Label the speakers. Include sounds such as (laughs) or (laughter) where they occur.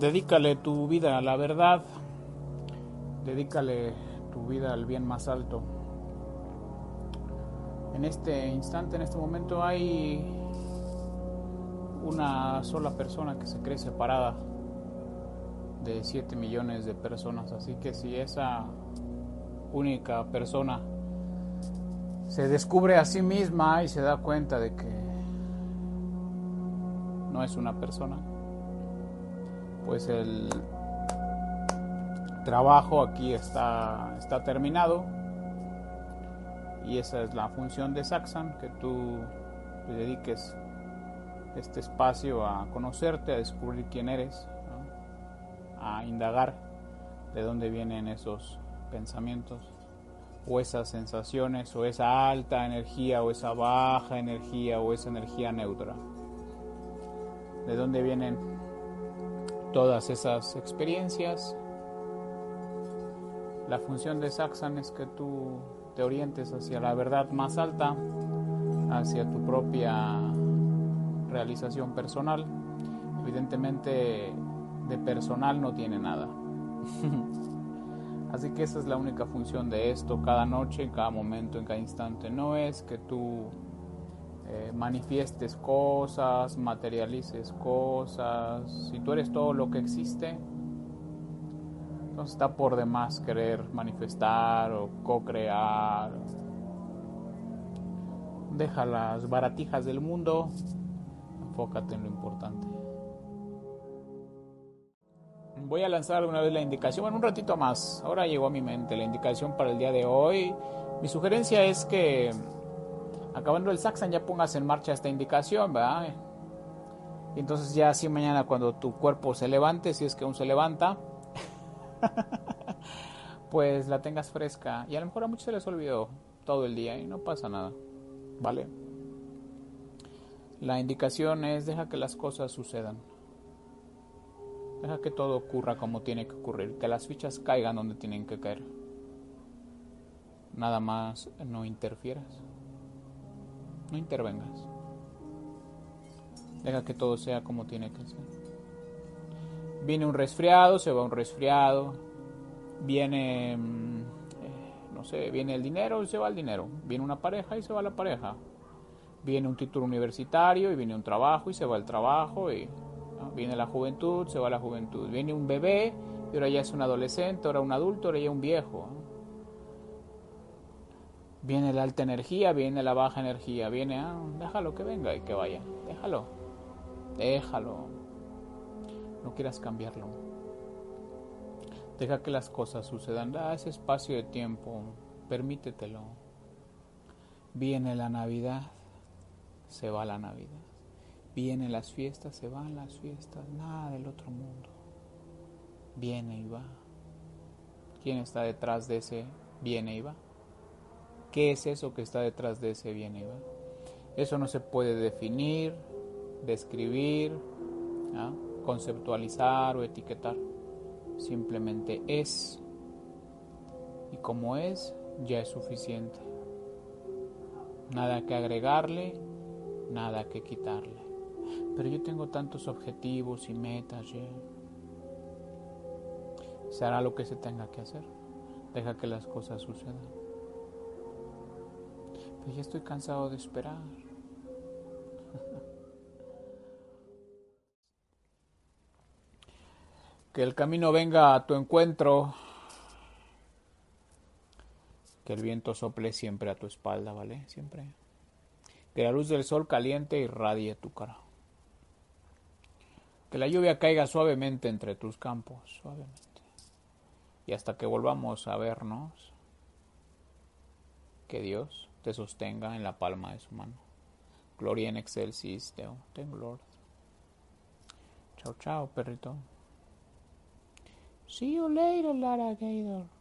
Speaker 1: Dedícale tu vida a la verdad. Dedícale tu vida al bien más alto. En este instante, en este momento, hay una sola persona que se cree separada de 7 millones de personas. Así que si esa única persona se descubre a sí misma y se da cuenta de que no es una persona, pues el trabajo aquí está, está terminado y esa es la función de Saxon, que tú dediques este espacio a conocerte, a descubrir quién eres, a indagar de dónde vienen esos pensamientos o esas sensaciones o esa alta energía o esa baja energía o esa energía neutra. De dónde vienen todas esas experiencias. La función de Saxon es que tú te orientes hacia la verdad más alta, hacia tu propia realización personal. Evidentemente de personal no tiene nada. (laughs) Así que esa es la única función de esto, cada noche, en cada momento, en cada instante. No es que tú manifiestes cosas, materialices cosas. Si tú eres todo lo que existe, entonces está por demás querer manifestar o co-crear. Deja las baratijas del mundo, enfócate en lo importante. Voy a lanzar una vez la indicación, bueno, un ratito más. Ahora llegó a mi mente la indicación para el día de hoy. Mi sugerencia es que, acabando el Saxon, ya pongas en marcha esta indicación, ¿verdad? Entonces ya así mañana cuando tu cuerpo se levante, si es que aún se levanta, (laughs) pues la tengas fresca. Y a lo mejor a muchos se les olvidó todo el día y no pasa nada, ¿vale? La indicación es deja que las cosas sucedan. Deja que todo ocurra como tiene que ocurrir, que las fichas caigan donde tienen que caer. Nada más no interfieras. No intervengas. Deja que todo sea como tiene que ser. Viene un resfriado, se va un resfriado. Viene, mm, eh, no sé, viene el dinero y se va el dinero. Viene una pareja y se va la pareja. Viene un título universitario y viene un trabajo y se va el trabajo y Viene la juventud, se va la juventud. Viene un bebé y ahora ya es un adolescente, ahora un adulto, ahora ya un viejo. Viene la alta energía, viene la baja energía, viene, ah, déjalo que venga y que vaya, déjalo, déjalo. No quieras cambiarlo. Deja que las cosas sucedan, da ese espacio de tiempo, permítetelo. Viene la Navidad, se va la Navidad. Vienen las fiestas, se van las fiestas, nada del otro mundo. Viene y va. ¿Quién está detrás de ese viene y va? ¿Qué es eso que está detrás de ese viene y va? Eso no se puede definir, describir, ¿ah? conceptualizar o etiquetar. Simplemente es. Y como es, ya es suficiente. Nada que agregarle, nada que quitarle pero yo tengo tantos objetivos y metas. Se hará lo que se tenga que hacer. Deja que las cosas sucedan. Pero ya estoy cansado de esperar. (laughs) que el camino venga a tu encuentro. Que el viento sople siempre a tu espalda, ¿vale? Siempre. Que la luz del sol caliente irradie tu cara. Que la lluvia caiga suavemente entre tus campos, suavemente. Y hasta que volvamos a vernos, que Dios te sostenga en la palma de su mano. Gloria en excelsis Deo, ten Lord. Chao, chao, perrito. See you later, Lara Gator.